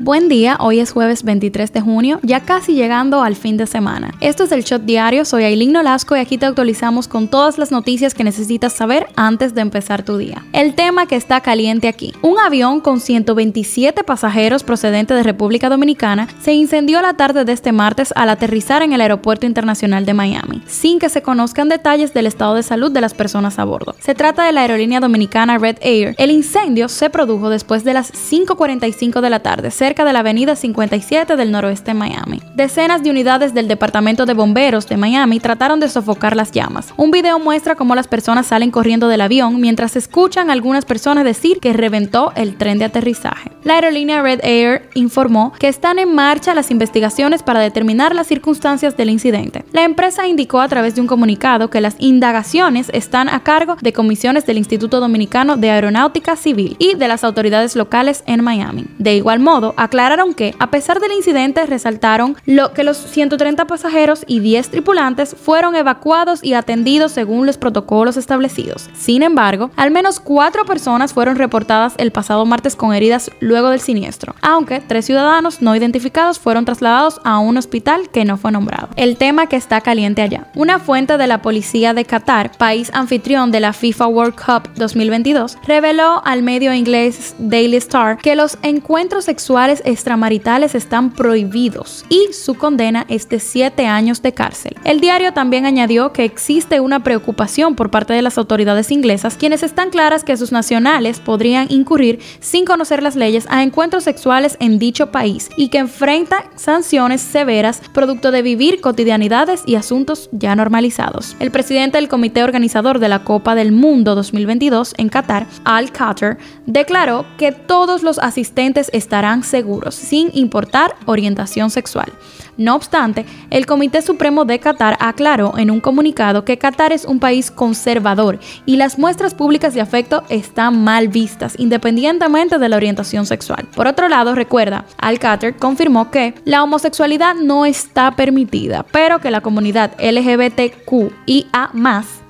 Buen día, hoy es jueves 23 de junio, ya casi llegando al fin de semana. Esto es el Shot Diario, soy Aileen Nolasco y aquí te actualizamos con todas las noticias que necesitas saber antes de empezar tu día. El tema que está caliente aquí. Un avión con 127 pasajeros procedente de República Dominicana se incendió la tarde de este martes al aterrizar en el Aeropuerto Internacional de Miami, sin que se conozcan detalles del estado de salud de las personas a bordo. Se trata de la aerolínea dominicana Red Air. El incendio se produjo después de las 5.45 de la tarde, cerca de la avenida 57 del noroeste de Miami. Decenas de unidades del Departamento de Bomberos de Miami trataron de sofocar las llamas. Un video muestra cómo las personas salen corriendo del avión mientras escuchan a algunas personas decir que reventó el tren de aterrizaje. La aerolínea Red Air informó que están en marcha las investigaciones para determinar las circunstancias del incidente. La empresa indicó a través de un comunicado que las indagaciones están a cargo de comisiones del Instituto Dominicano de Aeronáutica Civil y de las autoridades locales en Miami. De igual modo, aclararon que, a pesar del incidente, resaltaron lo que los 130 pasajeros y 10 tripulantes fueron evacuados y atendidos según los protocolos establecidos. Sin embargo, al menos cuatro personas fueron reportadas el pasado martes con heridas luego del siniestro, aunque tres ciudadanos no identificados fueron trasladados a un hospital que no fue nombrado. El tema que está caliente allá. Una fuente de la policía de Qatar, país anfitrión de la FIFA World Cup 2022, reveló al medio inglés Daily Star que los encuentros sexuales extramaritales están prohibidos y su condena es de 7 años de cárcel. El diario también añadió que existe una preocupación por parte de las autoridades inglesas, quienes están claras que sus nacionales podrían incurrir sin conocer las leyes a encuentros sexuales en dicho país y que enfrentan sanciones severas producto de vivir cotidianidades y asuntos ya normalizados. El presidente del comité organizador de la Copa del Mundo 2022 en Qatar, Al Qatar, declaró que todos los asistentes estarán seguros, sin importar orientación sexual. No obstante, el Comité Supremo de Qatar aclaró en un comunicado que Qatar es un país conservador y las muestras públicas de afecto están mal vistas, independientemente de la orientación sexual. Por otro lado, recuerda, Al Qatar confirmó que la homosexualidad no está permitida, pero que la comunidad LGBTQIA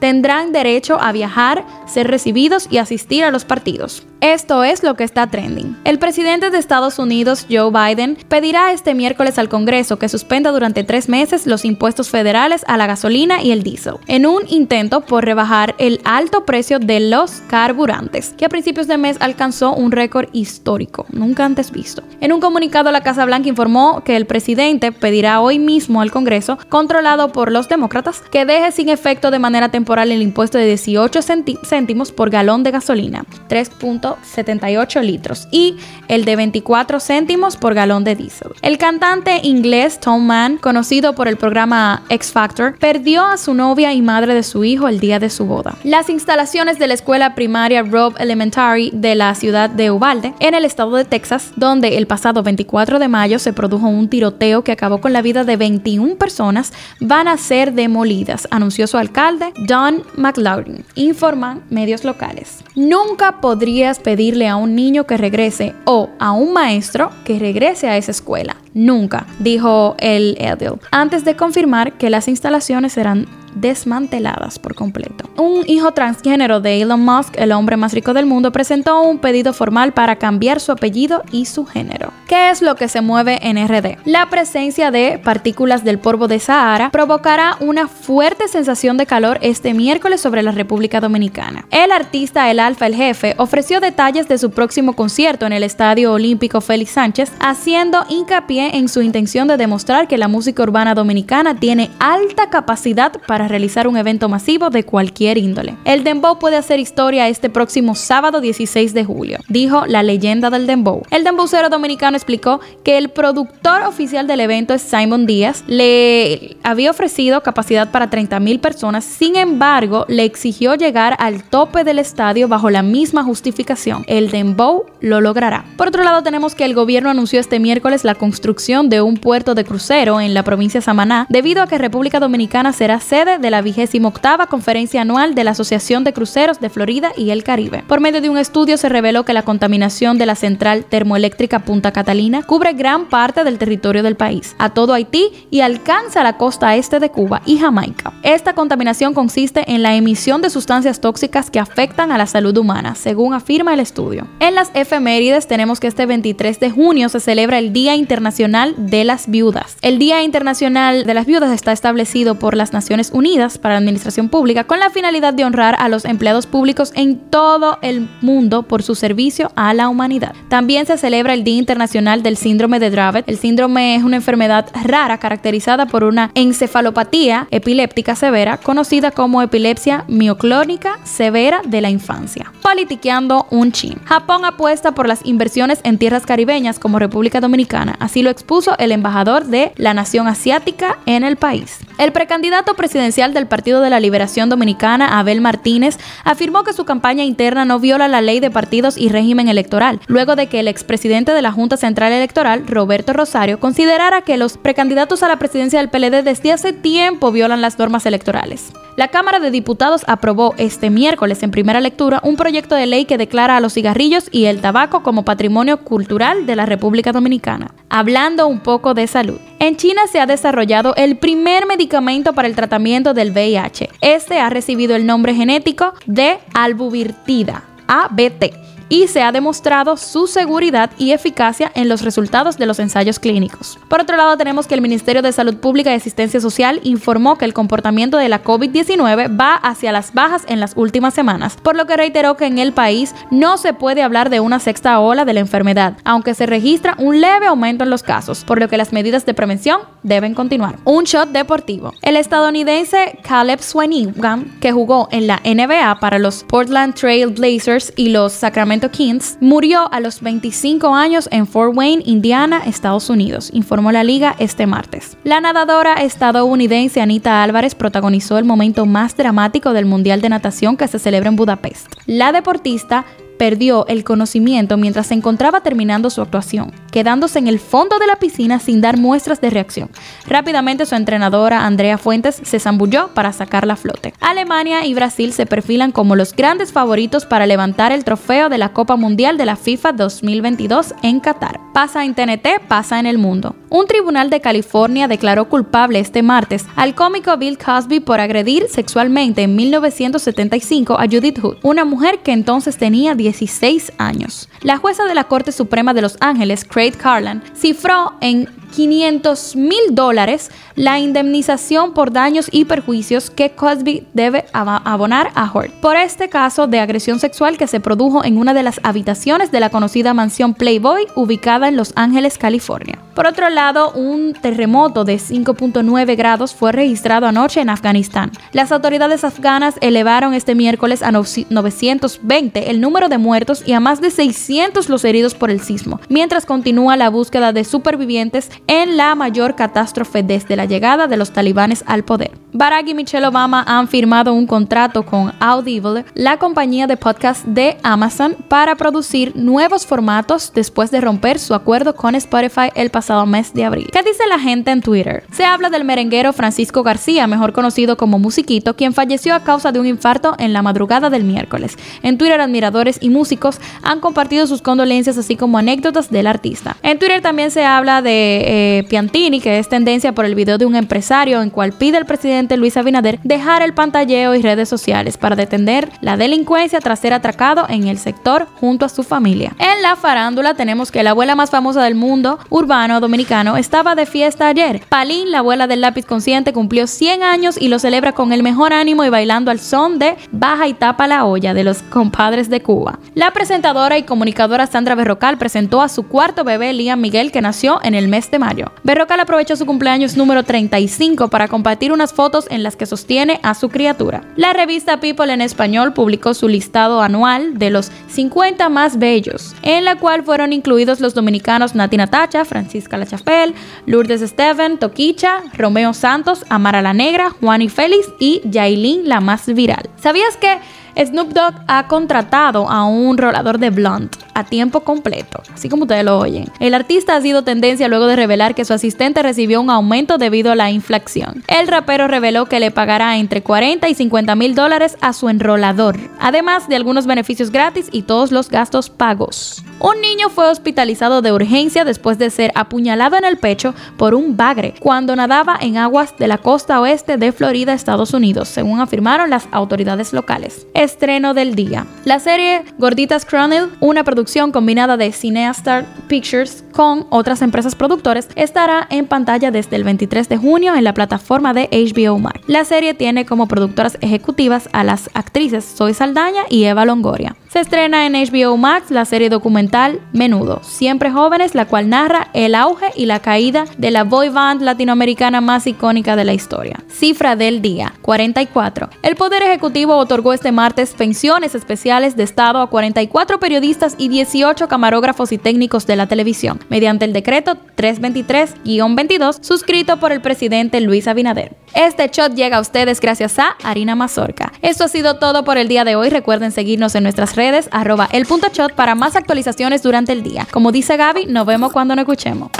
tendrán derecho a viajar, ser recibidos y asistir a los partidos. Esto es lo que está trending. El presidente de Estados Unidos, Joe Biden, pedirá este miércoles al Congreso que suspenda durante tres meses los impuestos federales a la gasolina y el diésel, en un intento por rebajar el alto precio de los carburantes, que a principios de mes alcanzó un récord histórico, nunca antes visto. En un comunicado, la Casa Blanca informó que el presidente pedirá hoy mismo al Congreso, controlado por los demócratas, que deje sin efecto de manera temporal el impuesto de 18 céntimos por galón de gasolina, 3.78 litros, y el de 24 céntimos por galón de diésel. El cantante inglés Tom Mann, conocido por el programa X Factor, perdió a su novia y madre de su hijo el día de su boda. Las instalaciones de la escuela primaria Robb Elementary de la ciudad de Uvalde, en el estado de Texas, donde el pasado 24 de mayo se produjo un tiroteo que acabó con la vida de 21 personas, van a ser demolidas, anunció su alcalde Don McLaurin, informan medios locales. Nunca podrías pedirle a un niño que regrese o a un maestro que regrese a esa escuela. Nunca, dijo el Edil, antes de confirmar que las instalaciones serán desmanteladas por completo. Un hijo transgénero de Elon Musk, el hombre más rico del mundo, presentó un pedido formal para cambiar su apellido y su género. ¿Qué es lo que se mueve en RD? La presencia de partículas del polvo de Sahara provocará una fuerte sensación de calor este miércoles sobre la República Dominicana. El artista El Alfa el Jefe ofreció detalles de su próximo concierto en el Estadio Olímpico Félix Sánchez, haciendo hincapié en su intención de demostrar que la música urbana dominicana tiene alta capacidad para realizar un evento masivo de cualquier índole. El Dembow puede hacer historia este próximo sábado 16 de julio, dijo la leyenda del Dembow. El Dembowcero dominicano explicó que el productor oficial del evento es Simon Díaz, le había ofrecido capacidad para 30.000 personas, sin embargo, le exigió llegar al tope del estadio bajo la misma justificación. El Dembow lo logrará. Por otro lado, tenemos que el gobierno anunció este miércoles la construcción de un puerto de crucero en la provincia de Samaná, debido a que República Dominicana será sede de la 28 Conferencia Anual de la Asociación de Cruceros de Florida y el Caribe. Por medio de un estudio se reveló que la contaminación de la central termoeléctrica Punta Catalina cubre gran parte del territorio del país, a todo Haití y alcanza la costa este de Cuba y Jamaica. Esta contaminación consiste en la emisión de sustancias tóxicas que afectan a la salud humana, según afirma el estudio. En las efemérides tenemos que este 23 de junio se celebra el Día Internacional de las Viudas. El Día Internacional de las Viudas está establecido por las Naciones Unidas para la Administración Pública con la finalidad de honrar a los empleados públicos en todo el mundo por su servicio a la humanidad. También se celebra el Día Internacional del Síndrome de Dravet. El síndrome es una enfermedad rara caracterizada por una encefalopatía epiléptica severa conocida como epilepsia mioclónica severa de la infancia. Politiqueando un chin. Japón apuesta por las inversiones en tierras caribeñas como República Dominicana. Así lo expuso el embajador de la nación asiática en el país. El precandidato presidencial del Partido de la Liberación Dominicana, Abel Martínez, afirmó que su campaña interna no viola la ley de partidos y régimen electoral, luego de que el expresidente de la Junta Central Electoral, Roberto Rosario, considerara que los precandidatos a la presidencia del PLD desde hace tiempo violan las normas electorales. La Cámara de Diputados aprobó este miércoles en primera lectura un proyecto de ley que declara a los cigarrillos y el tabaco como patrimonio cultural de la República Dominicana. Hablando un poco de salud. En China se ha desarrollado el primer medicamento para el tratamiento del VIH. Este ha recibido el nombre genético de albuvirtida, ABT y se ha demostrado su seguridad y eficacia en los resultados de los ensayos clínicos. Por otro lado, tenemos que el Ministerio de Salud Pública y Asistencia Social informó que el comportamiento de la COVID-19 va hacia las bajas en las últimas semanas, por lo que reiteró que en el país no se puede hablar de una sexta ola de la enfermedad, aunque se registra un leve aumento en los casos, por lo que las medidas de prevención deben continuar. Un shot deportivo. El estadounidense Caleb Swanigan, que jugó en la NBA para los Portland Trail Blazers y los Sacramento Kings, murió a los 25 años en Fort Wayne, Indiana, Estados Unidos, informó la liga este martes. La nadadora estadounidense Anita Álvarez protagonizó el momento más dramático del Mundial de Natación que se celebra en Budapest. La deportista perdió el conocimiento mientras se encontraba terminando su actuación, quedándose en el fondo de la piscina sin dar muestras de reacción. Rápidamente su entrenadora Andrea Fuentes se zambulló para sacarla a flote. Alemania y Brasil se perfilan como los grandes favoritos para levantar el trofeo de la Copa Mundial de la FIFA 2022 en Qatar. Pasa en TNT, pasa en el mundo. Un tribunal de California declaró culpable este martes al cómico Bill Cosby por agredir sexualmente en 1975 a Judith Hood, una mujer que entonces tenía 10 16 años. La jueza de la Corte Suprema de Los Ángeles, Craig Carlan, cifró en 500 mil dólares la indemnización por daños y perjuicios que Cosby debe abonar a Hort por este caso de agresión sexual que se produjo en una de las habitaciones de la conocida mansión Playboy ubicada en Los Ángeles, California. Por otro lado, un terremoto de 5.9 grados fue registrado anoche en Afganistán. Las autoridades afganas elevaron este miércoles a 920 el número de muertos y a más de 600 los heridos por el sismo, mientras continúa la búsqueda de supervivientes en la mayor catástrofe desde la llegada de los talibanes al poder. Barack y Michelle Obama han firmado un contrato con Audible, la compañía de podcast de Amazon, para producir nuevos formatos después de romper su acuerdo con Spotify el pasado mes de abril. ¿Qué dice la gente en Twitter? Se habla del merenguero Francisco García, mejor conocido como Musiquito, quien falleció a causa de un infarto en la madrugada del miércoles. En Twitter, admiradores y músicos han compartido sus condolencias, así como anécdotas del artista. En Twitter también se habla de eh, Piantini, que es tendencia por el video de un empresario en cual pide al presidente Luis Abinader dejar el pantalleo y redes sociales para detener la delincuencia tras ser atracado en el sector junto a su familia. En la farándula tenemos que la abuela más famosa del mundo urbano dominicano estaba de fiesta ayer. Palín, la abuela del lápiz consciente, cumplió 100 años y lo celebra con el mejor ánimo y bailando al son de Baja y tapa la olla de los compadres de Cuba. La presentadora y comunicadora Sandra Berrocal presentó a su cuarto bebé Liam Miguel que nació en el mes de mayo. Berrocal aprovechó su cumpleaños número 35 para compartir unas fotos en las que sostiene a su criatura. La revista People en español publicó su listado anual de los 50 más bellos, en la cual fueron incluidos los dominicanos Nati Natacha, Francisca La Chapelle, Lourdes Steven, Toquicha, Romeo Santos, Amara la Negra, Juan y Félix y Yailin la más viral. ¿Sabías que Snoop Dogg ha contratado a un rolador de blunt a tiempo completo, así como ustedes lo oyen. El artista ha sido tendencia luego de revelar que su asistente recibió un aumento debido a la inflación. El rapero reveló que le pagará entre 40 y 50 mil dólares a su enrolador, además de algunos beneficios gratis y todos los gastos pagos. Un niño fue hospitalizado de urgencia después de ser apuñalado en el pecho por un bagre cuando nadaba en aguas de la costa oeste de Florida, Estados Unidos, según afirmaron las autoridades locales. Estreno del día. La serie Gorditas Chronicle, una producción combinada de Cineastar Pictures con otras empresas productores, estará en pantalla desde el 23 de junio en la plataforma de HBO Max. La serie tiene como productoras ejecutivas a las actrices Zoe Saldaña y Eva Longoria. Se estrena en HBO Max la serie documental Menudo, Siempre Jóvenes, la cual narra el auge y la caída de la boy band latinoamericana más icónica de la historia. Cifra del día, 44. El Poder Ejecutivo otorgó este martes pensiones especiales de Estado a 44 periodistas y 18 camarógrafos y técnicos de la televisión, mediante el decreto 323-22 suscrito por el presidente Luis Abinader. Este shot llega a ustedes gracias a Harina Mazorca. Esto ha sido todo por el día de hoy. Recuerden seguirnos en nuestras redes arroba el punto para más actualizaciones durante el día. Como dice Gaby, nos vemos cuando nos escuchemos.